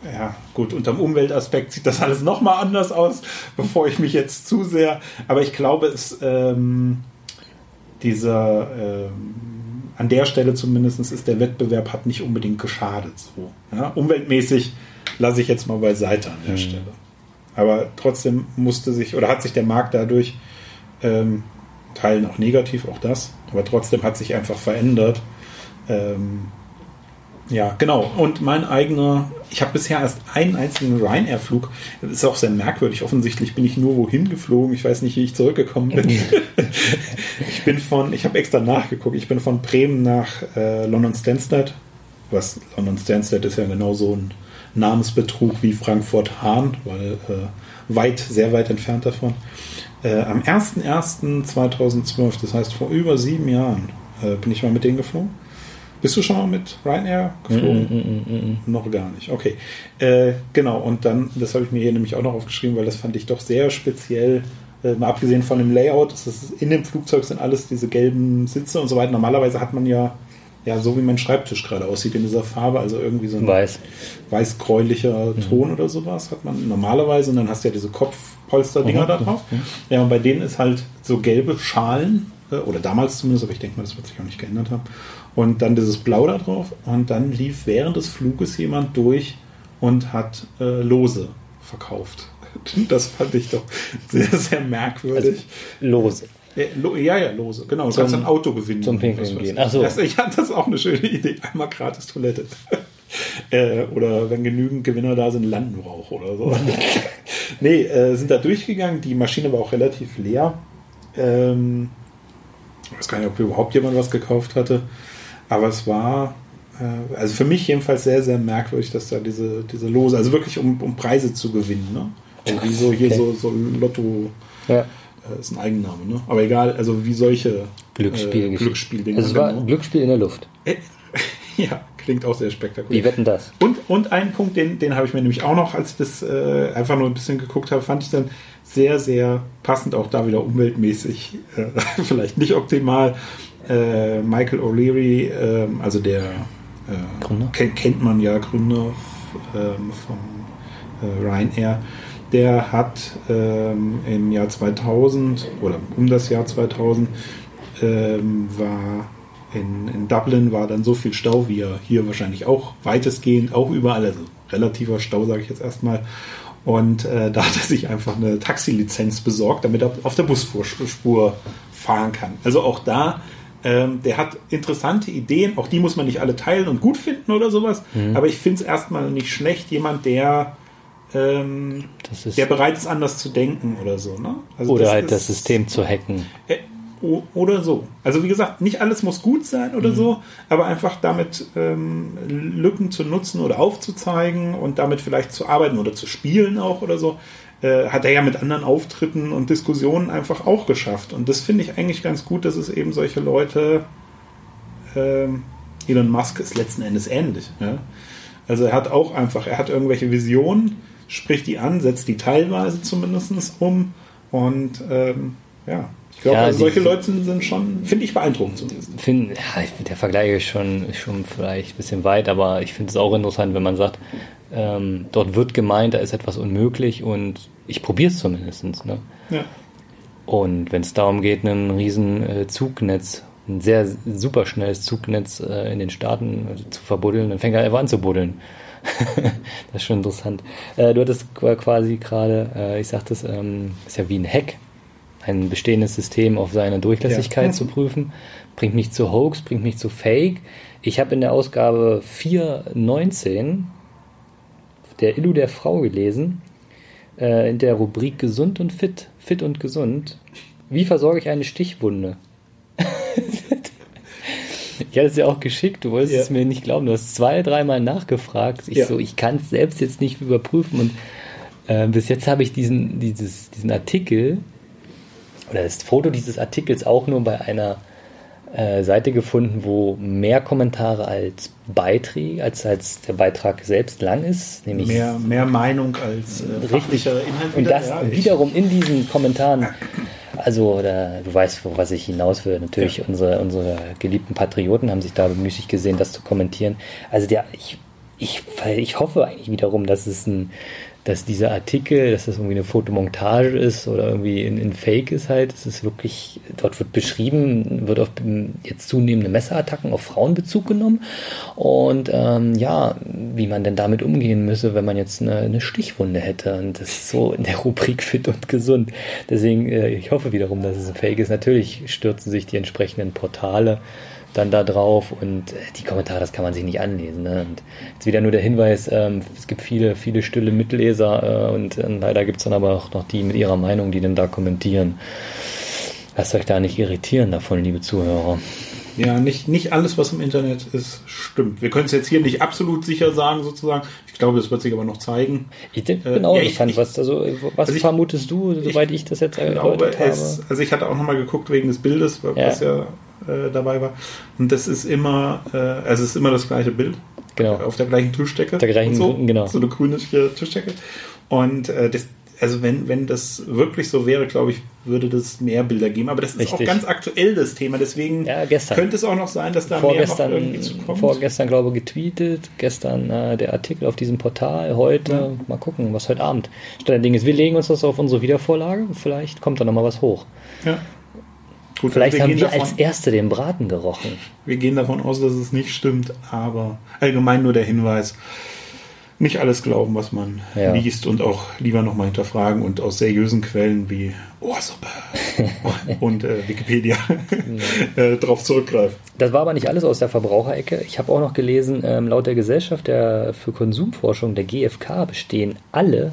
Speaker 1: ja, gut, unter dem Umweltaspekt sieht das alles nochmal anders aus, bevor ich mich jetzt zu sehr. Aber ich glaube, es ähm, dieser ähm, an der Stelle zumindest ist der Wettbewerb hat nicht unbedingt geschadet. So. Ja, umweltmäßig lasse ich jetzt mal beiseite an der mhm. Stelle. Aber trotzdem musste sich oder hat sich der Markt dadurch ähm, Teilen auch negativ, auch das, aber trotzdem hat sich einfach verändert. Ähm, ja, genau. Und mein eigener, ich habe bisher erst einen einzigen Ryanair-Flug. Das ist auch sehr merkwürdig. Offensichtlich bin ich nur wohin geflogen. Ich weiß nicht, wie ich zurückgekommen bin. ich bin von, ich habe extra nachgeguckt, ich bin von Bremen nach äh, London Stansted. Was London Stansted ist ja genau so ein Namensbetrug wie Frankfurt Hahn, weil äh, weit, sehr weit entfernt davon. Äh, am 01.01.2012, das heißt vor über sieben Jahren, äh, bin ich mal mit denen geflogen. Bist du schon mal mit Ryanair geflogen? Mm, mm, mm, mm, noch gar nicht. Okay. Äh, genau, und dann, das habe ich mir hier nämlich auch noch aufgeschrieben, weil das fand ich doch sehr speziell. Äh, mal abgesehen von dem Layout, das ist, in dem Flugzeug sind alles diese gelben Sitze und so weiter. Normalerweise hat man ja, ja, so wie mein Schreibtisch gerade aussieht, in dieser Farbe, also irgendwie so ein
Speaker 2: weiß,
Speaker 1: weiß-gräulicher mhm. Ton oder sowas hat man normalerweise. Und dann hast du ja diese Kopfpolster-Dinger mhm. da drauf. Mhm. Ja, und bei denen ist halt so gelbe Schalen, äh, oder damals zumindest, aber ich denke mal, das wird sich auch nicht geändert haben und dann dieses Blau da drauf und dann lief während des Fluges jemand durch und hat äh, Lose verkauft. Das fand ich doch sehr, sehr merkwürdig.
Speaker 2: Also, lose.
Speaker 1: Ja, ja, lose. Genau, du zum, kannst ein Auto gewinnen.
Speaker 2: Zum Pinkeln gehen.
Speaker 1: Ach so. Das, ich hatte das auch eine schöne Idee. Einmal gratis Toilette. äh, oder wenn genügend Gewinner da sind, Landbrauch oder so. nee, äh, sind da durchgegangen. Die Maschine war auch relativ leer. Ähm, ich weiß gar nicht, ob überhaupt jemand was gekauft hatte. Aber es war, äh, also für mich jedenfalls sehr, sehr merkwürdig, dass da diese, diese Lose, also wirklich um, um Preise zu gewinnen. Ne? Also wie so hier okay. so, so Lotto. Ja. Äh, ist ein Eigenname, ne? Aber egal, also wie solche
Speaker 2: Glücksspiel
Speaker 1: äh, Glücksspiel
Speaker 2: Also es war genau. Glücksspiel in der Luft.
Speaker 1: Äh, ja, klingt auch sehr spektakulär.
Speaker 2: Wie wetten das?
Speaker 1: Und, und ein Punkt, den, den habe ich mir nämlich auch noch, als ich das äh, einfach nur ein bisschen geguckt habe, fand ich dann sehr, sehr passend, auch da wieder umweltmäßig, äh, vielleicht nicht optimal äh, Michael O'Leary, äh, also der äh, kennt, kennt, man ja, Gründer ähm, von äh, Ryanair, der hat ähm, im Jahr 2000 oder um das Jahr 2000 ähm, war in, in, Dublin war dann so viel Stau, wie er hier wahrscheinlich auch weitestgehend, auch überall, also relativer Stau, sage ich jetzt erstmal. Und äh, da hat er sich einfach eine Taxilizenz besorgt, damit er auf der Busspur fahren kann. Also auch da, ähm, der hat interessante Ideen, auch die muss man nicht alle teilen und gut finden oder sowas. Mhm. Aber ich finde es erstmal nicht schlecht, jemand, der ähm, der bereit ist, anders zu denken oder so. Ne?
Speaker 2: Also oder das halt ist, das System zu hacken.
Speaker 1: Äh, oder so. Also wie gesagt, nicht alles muss gut sein oder mhm. so, aber einfach damit ähm, Lücken zu nutzen oder aufzuzeigen und damit vielleicht zu arbeiten oder zu spielen auch oder so, äh, hat er ja mit anderen Auftritten und Diskussionen einfach auch geschafft. Und das finde ich eigentlich ganz gut, dass es eben solche Leute, äh, Elon Musk ist letzten Endes ähnlich. Ja? Also er hat auch einfach, er hat irgendwelche Visionen, spricht die an, setzt die teilweise zumindest um und ähm, ja, ich glaube, ja, also solche Leute sind, schon, finde ich beeindruckend zumindest.
Speaker 2: Find, ja, der Vergleich ist schon, schon vielleicht ein bisschen weit, aber ich finde es auch interessant, wenn man sagt, ähm, dort wird gemeint, da ist etwas unmöglich und ich probiere es zumindest. Ne? Ja. Und wenn es darum geht, ein riesen äh, Zugnetz, ein sehr super schnelles Zugnetz äh, in den Staaten äh, zu verbuddeln, dann fängt er einfach an zu buddeln. das ist schon interessant. Äh, du hattest quasi gerade, äh, ich sagte es, ähm, ist ja wie ein Hack ein bestehendes System auf seine Durchlässigkeit ja. zu prüfen. Bringt mich zu Hoax, bringt mich zu Fake. Ich habe in der Ausgabe 4.19 der Illu der Frau gelesen, äh, in der Rubrik Gesund und Fit, Fit und Gesund. Wie versorge ich eine Stichwunde? ich hatte es ja auch geschickt, du wolltest ja. es mir nicht glauben. Du hast zwei, dreimal nachgefragt. Ich ja. so, ich kann es selbst jetzt nicht überprüfen und äh, bis jetzt habe ich diesen, dieses, diesen Artikel oder das Foto dieses Artikels auch nur bei einer äh, Seite gefunden, wo mehr Kommentare als Beiträge, als, als der Beitrag selbst lang ist.
Speaker 1: Nämlich mehr, mehr Meinung als äh,
Speaker 2: fachlicher Inhalt. Und das ja, wiederum in diesen Kommentaren, also oder, du weißt, wo was ich hinaus will. Natürlich, ja. unsere, unsere geliebten Patrioten haben sich da bemüßigt gesehen, das zu kommentieren. Also der, ich, ich, ich hoffe eigentlich wiederum, dass es ein dass dieser Artikel, dass das irgendwie eine Fotomontage ist oder irgendwie in, in Fake ist halt, es ist wirklich, dort wird beschrieben, wird auf jetzt zunehmende Messerattacken auf Frauen Bezug genommen und ähm, ja, wie man denn damit umgehen müsse, wenn man jetzt eine, eine, Stichwunde hätte und das ist so in der Rubrik fit und gesund. Deswegen, äh, ich hoffe wiederum, dass es ein Fake ist. Natürlich stürzen sich die entsprechenden Portale dann da drauf und äh, die Kommentare, das kann man sich nicht anlesen. Ne? Und jetzt wieder nur der Hinweis, ähm, es gibt viele, viele stille Mitleser äh, und, und leider gibt es dann aber auch noch die mit ihrer Meinung, die dann da kommentieren. Lasst euch da nicht irritieren davon, liebe Zuhörer.
Speaker 1: Ja, nicht, nicht alles, was im Internet ist, stimmt. Wir können es jetzt hier nicht absolut sicher sagen, sozusagen. Ich glaube, das wird sich aber noch zeigen.
Speaker 2: Ich bin äh, auch ja, gespannt, was, also, was also ich, vermutest du, soweit ich, ich das jetzt
Speaker 1: glaube, es, Also ich hatte auch nochmal geguckt wegen des Bildes, was ja, ja äh, dabei war. Und das ist immer, äh, also es ist immer das gleiche Bild.
Speaker 2: Genau.
Speaker 1: Auf der gleichen Tischdecke.
Speaker 2: Der gleichen,
Speaker 1: so,
Speaker 2: genau.
Speaker 1: So eine grüne Tischdecke. Und äh, das, also wenn, wenn das wirklich so wäre, glaube ich, würde das mehr Bilder geben. Aber das ist Richtig. auch ganz aktuell das Thema. Deswegen
Speaker 2: ja,
Speaker 1: könnte es auch noch sein, dass da
Speaker 2: vorgestern,
Speaker 1: mehr
Speaker 2: noch irgendwie zukommt. Vorgestern, glaube ich, getweetet. Gestern äh, der Artikel auf diesem Portal. Heute, ja. mal gucken, was heute Abend Stand der Ding ist. Wir legen uns das auf unsere Wiedervorlage. Vielleicht kommt da noch mal was hoch.
Speaker 1: Ja.
Speaker 2: Gut, Vielleicht wir haben wir davon, als Erste den Braten gerochen.
Speaker 1: Wir gehen davon aus, dass es nicht stimmt, aber allgemein nur der Hinweis, nicht alles glauben, was man ja. liest und auch lieber nochmal hinterfragen und aus seriösen Quellen wie Ohrsuppe und äh, Wikipedia äh, darauf zurückgreifen.
Speaker 2: Das war aber nicht alles aus der Verbraucherecke. Ich habe auch noch gelesen, ähm, laut der Gesellschaft der, für Konsumforschung, der GfK, bestehen alle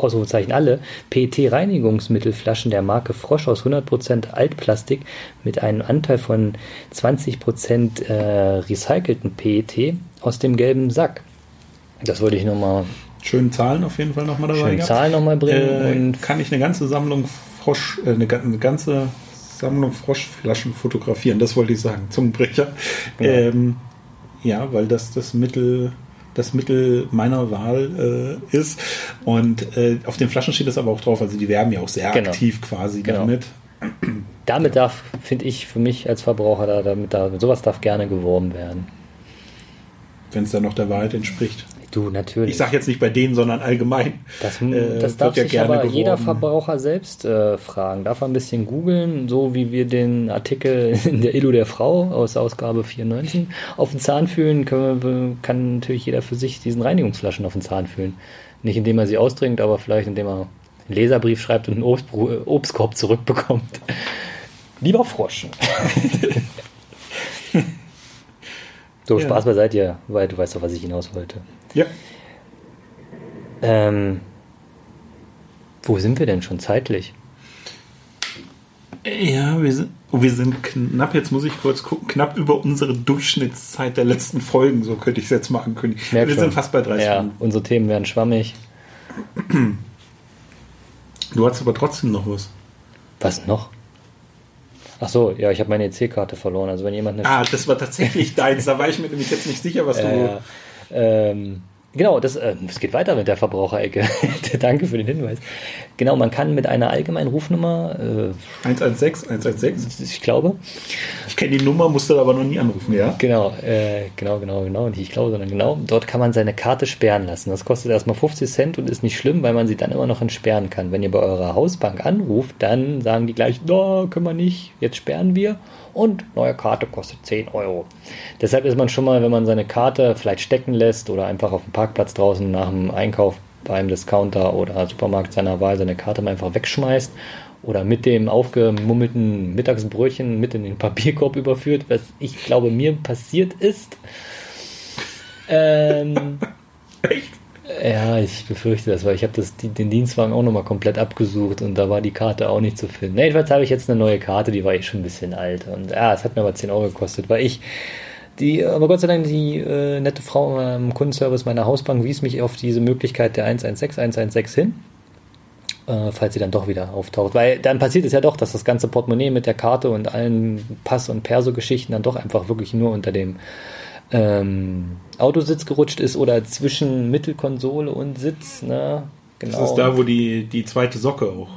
Speaker 2: Ausrufezeichen alle, PET-Reinigungsmittelflaschen der Marke Frosch aus 100% Altplastik mit einem Anteil von 20% äh, recycelten PET aus dem gelben Sack. Das wollte ich nochmal.
Speaker 1: Schönen Zahlen auf jeden Fall nochmal dabei. Schönen
Speaker 2: Zahlen nochmal bringen.
Speaker 1: Äh, kann ich eine ganze Sammlung Frosch, äh, eine, eine, ganze Sammlung Froschflaschen fotografieren, das wollte ich sagen, Zungenbrecher. Genau. Ähm, ja, weil das das Mittel das Mittel meiner Wahl äh, ist. Und äh, auf den Flaschen steht das aber auch drauf. Also die werben ja auch sehr genau. aktiv quasi genau. damit.
Speaker 2: Damit darf, finde ich, für mich als Verbraucher, da, damit, da, sowas darf gerne geworben werden.
Speaker 1: Wenn es dann noch der Wahrheit entspricht.
Speaker 2: Du, natürlich.
Speaker 1: Ich sage jetzt nicht bei denen, sondern allgemein.
Speaker 2: Das, äh, das darf ja sich aber geworben. jeder Verbraucher selbst äh, fragen. Darf er ein bisschen googeln, so wie wir den Artikel in der Illu der Frau aus Ausgabe 94 auf den Zahn fühlen, können, kann natürlich jeder für sich diesen Reinigungsflaschen auf den Zahn fühlen. Nicht indem er sie austrinkt, aber vielleicht indem er einen Leserbrief schreibt und einen Obst, Obstkorb zurückbekommt. Lieber Frosch. so,
Speaker 1: Ja.
Speaker 2: Spaß beiseite, weil du weißt doch, was ich hinaus wollte.
Speaker 1: Ja.
Speaker 2: Ähm, wo sind wir denn schon zeitlich?
Speaker 1: Ja, wir sind, oh, wir sind knapp, jetzt muss ich kurz gucken, knapp über unsere Durchschnittszeit der letzten Folgen, so könnte ich es jetzt mal ankündigen.
Speaker 2: Merk
Speaker 1: wir
Speaker 2: schon.
Speaker 1: sind fast bei 30
Speaker 2: Ja,
Speaker 1: Minuten.
Speaker 2: unsere Themen werden schwammig.
Speaker 1: Du hast aber trotzdem noch was.
Speaker 2: Was noch? Ach so, ja, ich habe meine EC-Karte verloren. Also wenn jemand eine
Speaker 1: Ah, das war tatsächlich deins, da war ich mir nämlich jetzt nicht sicher, was du...
Speaker 2: Äh, ähm, genau, das, äh, es geht weiter mit der Verbraucherecke. Danke für den Hinweis. Genau, man kann mit einer allgemeinen Rufnummer,
Speaker 1: 116, 116.
Speaker 2: äh, ich glaube,
Speaker 1: Ich kenne die Nummer, musste aber noch nie anrufen, ja?
Speaker 2: genau, äh, genau, genau, genau, nicht ich glaube, sondern genau, dort kann man seine Karte sperren lassen. Das kostet erstmal 50 Cent und ist nicht schlimm, weil man sie dann immer noch entsperren kann. Wenn ihr bei eurer Hausbank anruft, dann sagen die gleich, no, können wir nicht, jetzt sperren wir und neue Karte kostet 10 Euro. Deshalb ist man schon mal, wenn man seine Karte vielleicht stecken lässt oder einfach auf dem Parkplatz draußen nach dem Einkauf beim Discounter oder Supermarkt seiner Wahl seine Karte mal einfach wegschmeißt oder mit dem aufgemummelten Mittagsbrötchen mit in den Papierkorb überführt, was ich glaube mir passiert ist. Ähm,
Speaker 1: Echt?
Speaker 2: Ja, ich befürchte das, weil ich habe den Dienstwagen auch nochmal komplett abgesucht und da war die Karte auch nicht zu finden. Jedenfalls habe ich jetzt eine neue Karte, die war eh schon ein bisschen alt. Und ja, es hat mir aber 10 Euro gekostet, weil ich die, aber Gott sei Dank, die äh, nette Frau im Kundenservice meiner Hausbank wies mich auf diese Möglichkeit der 116 116 hin, äh, falls sie dann doch wieder auftaucht. Weil dann passiert es ja doch, dass das ganze Portemonnaie mit der Karte und allen Pass- und Perso-Geschichten dann doch einfach wirklich nur unter dem ähm, Autositz gerutscht ist oder zwischen Mittelkonsole und Sitz. Ne? Genau.
Speaker 1: Das ist da, wo die, die zweite Socke auch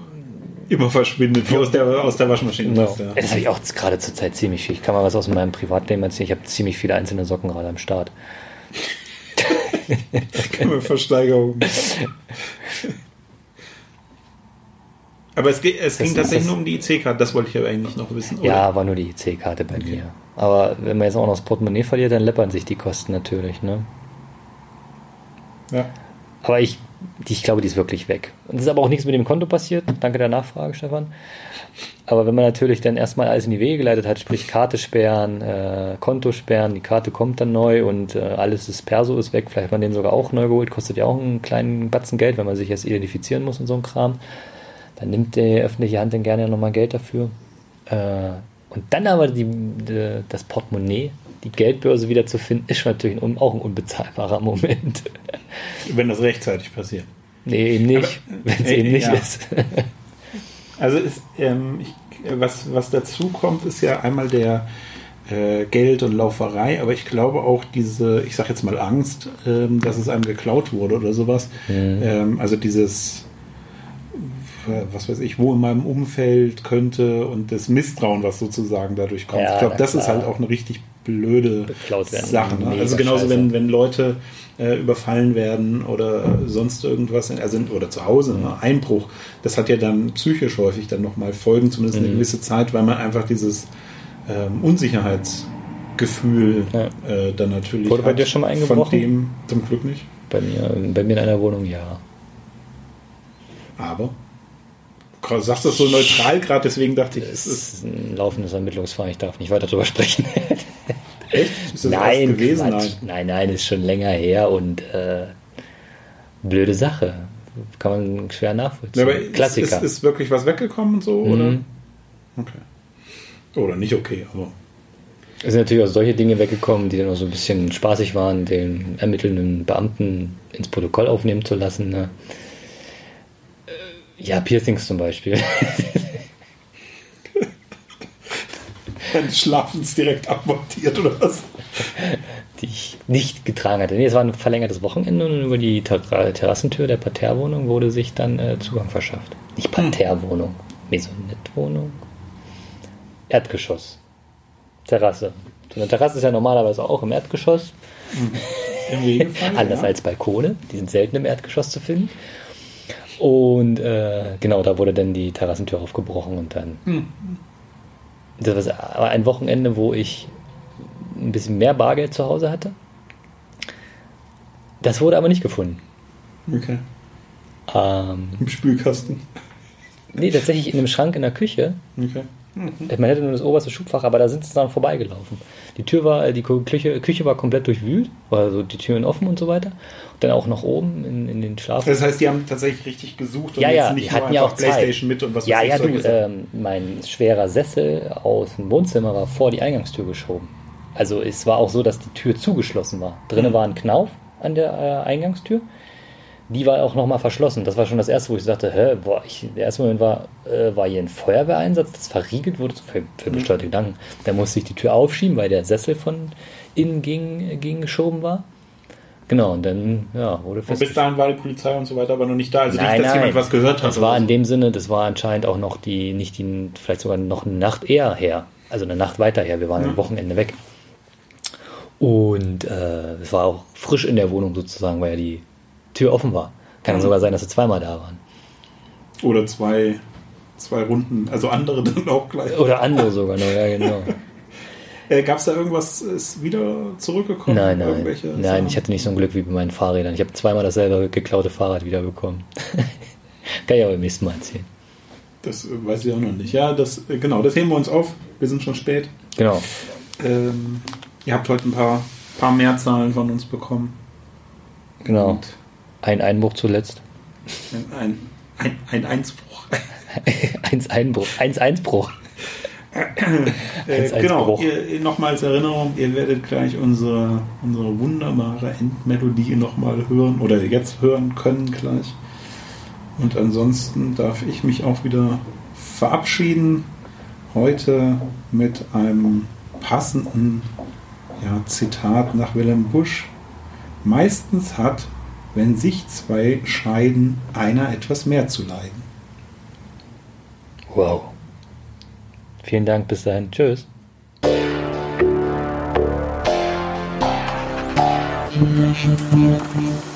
Speaker 1: immer verschwindet, wie aus der, aus der Waschmaschine.
Speaker 2: Genau.
Speaker 1: Das, ja.
Speaker 2: Das habe ich auch gerade zur Zeit ziemlich viel. Ich kann mal was aus meinem Privatleben erzählen. Ich habe ziemlich viele einzelne Socken gerade am Start.
Speaker 1: Keine Versteigerung. Aber es, geht, es
Speaker 2: Das
Speaker 1: ging tatsächlich nur um die IC-Karte, das wollte ich aber eigentlich noch wissen. oder?
Speaker 2: Ja, war nur die IC-Karte bei mir. Aber wenn man jetzt auch noch das Portemonnaie verliert, dann läppern sich die Kosten natürlich. Ne?
Speaker 1: ja.
Speaker 2: Aber ich, ich glaube, die ist wirklich weg. Und es ist aber auch nichts mit dem Konto passiert. Danke der Nachfrage, Stefan. Aber wenn man natürlich dann erstmal alles in die Wege geleitet hat, sprich Karte sperren, äh, Konto sperren, die Karte kommt dann neu und äh, alles ist Perso ist weg, vielleicht hat man den sogar auch neu geholt, kostet ja auch einen kleinen Batzen Geld, wenn man sich jetzt identifizieren muss und so ein Kram. Dann nimmt die öffentliche Hand dann gerne nochmal Geld dafür. Äh, und dann aber die, die, das Portemonnaie, die Geldbörse wieder zu finden, ist schon natürlich ein, auch ein unbezahlbarer Moment.
Speaker 1: Wenn das rechtzeitig passiert.
Speaker 2: Nee, eben nicht, wenn es
Speaker 1: äh,
Speaker 2: eben nicht
Speaker 1: ja.
Speaker 2: ist.
Speaker 1: Also ist, ähm, ich, was, was dazu kommt, ist ja einmal der äh, Geld und Lauferei, aber ich glaube auch diese, ich sag jetzt mal Angst, ähm, dass es einem geklaut wurde oder sowas.
Speaker 2: Mhm.
Speaker 1: Ähm, also dieses, was weiß ich, wo in meinem Umfeld könnte und das Misstrauen, was sozusagen dadurch kommt.
Speaker 2: Ja,
Speaker 1: ich glaube, das ist
Speaker 2: klar.
Speaker 1: halt auch eine richtig blöde. Sache. Ne? Also genauso,
Speaker 2: scheiße.
Speaker 1: wenn, wenn Leute äh, überfallen werden oder sonst irgendwas, also oder zu Hause, ne? Einbruch, das hat ja dann psychisch häufig dann nochmal Folgen, zumindest eine
Speaker 2: Mhm.
Speaker 1: gewisse Zeit, weil man einfach dieses ähm, Unsicherheitsgefühl
Speaker 2: Ja.
Speaker 1: äh, dann natürlich
Speaker 2: Wurde bei dir schon mal
Speaker 1: Von
Speaker 2: eingebrochen?
Speaker 1: dem zum Glück nicht.
Speaker 2: Bei mir, bei mir in einer Wohnung, ja.
Speaker 1: Aber sagst das so neutral gerade, deswegen dachte ich,
Speaker 2: Es
Speaker 1: ist
Speaker 2: ist ein laufendes Ermittlungsverfahren, ich darf nicht weiter darüber sprechen.
Speaker 1: echt ist das
Speaker 2: nein,
Speaker 1: gewesen? Nein.
Speaker 2: nein, nein, ist schon länger her und äh, blöde Sache. Kann man schwer
Speaker 1: Ja,
Speaker 2: nachvollziehen.
Speaker 1: ist,
Speaker 2: Klassiker.
Speaker 1: ist, ist wirklich was weggekommen und so, oder?
Speaker 2: Mhm.
Speaker 1: Okay. Oder nicht okay, aber.
Speaker 2: Es sind natürlich auch solche Dinge weggekommen, die dann auch so ein bisschen spaßig waren, den ermittelnden Beamten ins Protokoll aufnehmen zu lassen. Ne? Ja, Piercings zum Beispiel.
Speaker 1: Dann schlafens direkt abmontiert oder was?
Speaker 2: die ich nicht getragen hatte. Nee, es war ein verlängertes Wochenende und über die Ter Terrassentür der Parterrewohnung wurde sich dann äh, Zugang verschafft. Nicht Parterrewohnung, Maisonette-Wohnung. Erdgeschoss. Terrasse. So eine Terrasse ist ja normalerweise auch im Erdgeschoss.
Speaker 1: Im Regelfall.
Speaker 2: Anders
Speaker 1: ja.
Speaker 2: als Balkone. Die sind selten im Erdgeschoss zu finden. Und äh, genau, da wurde dann die Terrassentür aufgebrochen und dann. Das war ein Wochenende, wo ich ein bisschen mehr Bargeld zu Hause hatte. Das wurde aber nicht gefunden.
Speaker 1: Okay.
Speaker 2: Ähm,
Speaker 1: Im Spülkasten.
Speaker 2: nee, tatsächlich in dem Schrank in der Küche.
Speaker 1: Okay.
Speaker 2: Man hätte nur das oberste Schubfach, aber da sind sie dann vorbeigelaufen. Die Tür war, die Küche, Küche war komplett durchwühlt, war so die Türen offen und so weiter. Und dann auch noch oben in, in den Schlaf.
Speaker 1: Das heißt, die haben tatsächlich richtig gesucht und
Speaker 2: Ja, ja,
Speaker 1: jetzt nicht
Speaker 2: hatten
Speaker 1: nur
Speaker 2: ja
Speaker 1: einfach
Speaker 2: auch Zeit.
Speaker 1: Playstation mit und was
Speaker 2: Ja, ja, du, ähm, mein schwerer Sessel aus dem Wohnzimmer war vor die Eingangstür geschoben. Also es war auch so, dass die Tür zugeschlossen war. Drinnen
Speaker 1: Mhm.
Speaker 2: war ein Knauf an der äh, Eingangstür. Die war auch nochmal verschlossen. Das war schon das erste, wo ich sagte, hä, boah, ich, der erste Moment war, äh, war hier ein Feuerwehreinsatz, das verriegelt wurde, für, für
Speaker 1: Mhm.
Speaker 2: besteuerte Gedanken. Da musste ich die Tür aufschieben, weil der Sessel von innen gegen, gegen geschoben war. Genau, und dann ja, wurde
Speaker 1: Und bis dahin war die Polizei und so weiter aber noch nicht da. Also
Speaker 2: Nein,
Speaker 1: nicht, dass
Speaker 2: nein.
Speaker 1: jemand was gehört hat.
Speaker 2: Das war in dem Sinne, das war anscheinend auch noch die, nicht die, vielleicht sogar noch eine Nacht eher her. Also eine Nacht weiter her. Wir waren
Speaker 1: Ja.
Speaker 2: am Wochenende weg. Und äh, es war auch frisch in der Wohnung sozusagen, weil ja die Tür offen war. Kann
Speaker 1: Mhm.
Speaker 2: sogar sein, dass sie zweimal da waren.
Speaker 1: Oder zwei, zwei Runden, also andere dann auch gleich.
Speaker 2: Oder andere sogar noch, ja genau.
Speaker 1: Äh, Gab es da irgendwas, ist wieder zurückgekommen?
Speaker 2: Nein, nein. Nein,
Speaker 1: Sachen?
Speaker 2: ich hatte nicht so ein Glück wie bei meinen Fahrrädern. Ich habe zweimal dasselbe geklaute Fahrrad wiederbekommen. Kann ich aber beim nächsten Mal erzählen.
Speaker 1: Das weiß ich auch noch nicht. Ja, das, äh, genau, das heben wir uns auf. Wir sind schon spät.
Speaker 2: Genau.
Speaker 1: Ähm, ihr habt heute ein paar, paar Mehrzahlen von uns bekommen.
Speaker 2: Genau.
Speaker 1: Und
Speaker 2: Ein Einbruch zuletzt.
Speaker 1: ein, ein, ein Einspruch.
Speaker 2: Eins Einbruch. Eins Einsbruch.
Speaker 1: Äh, genau, ihr, nochmal als Erinnerung, ihr werdet gleich unsere, unsere wunderbare Endmelodie nochmal hören oder jetzt hören können gleich. Und ansonsten darf ich mich auch wieder verabschieden. Heute mit einem passenden ja, Zitat nach Willem Busch. Meistens hat, wenn sich zwei scheiden, einer etwas mehr zu leiden.
Speaker 2: Wow. Vielen Dank, bis dahin. Tschüss.
Speaker 3: Thank you.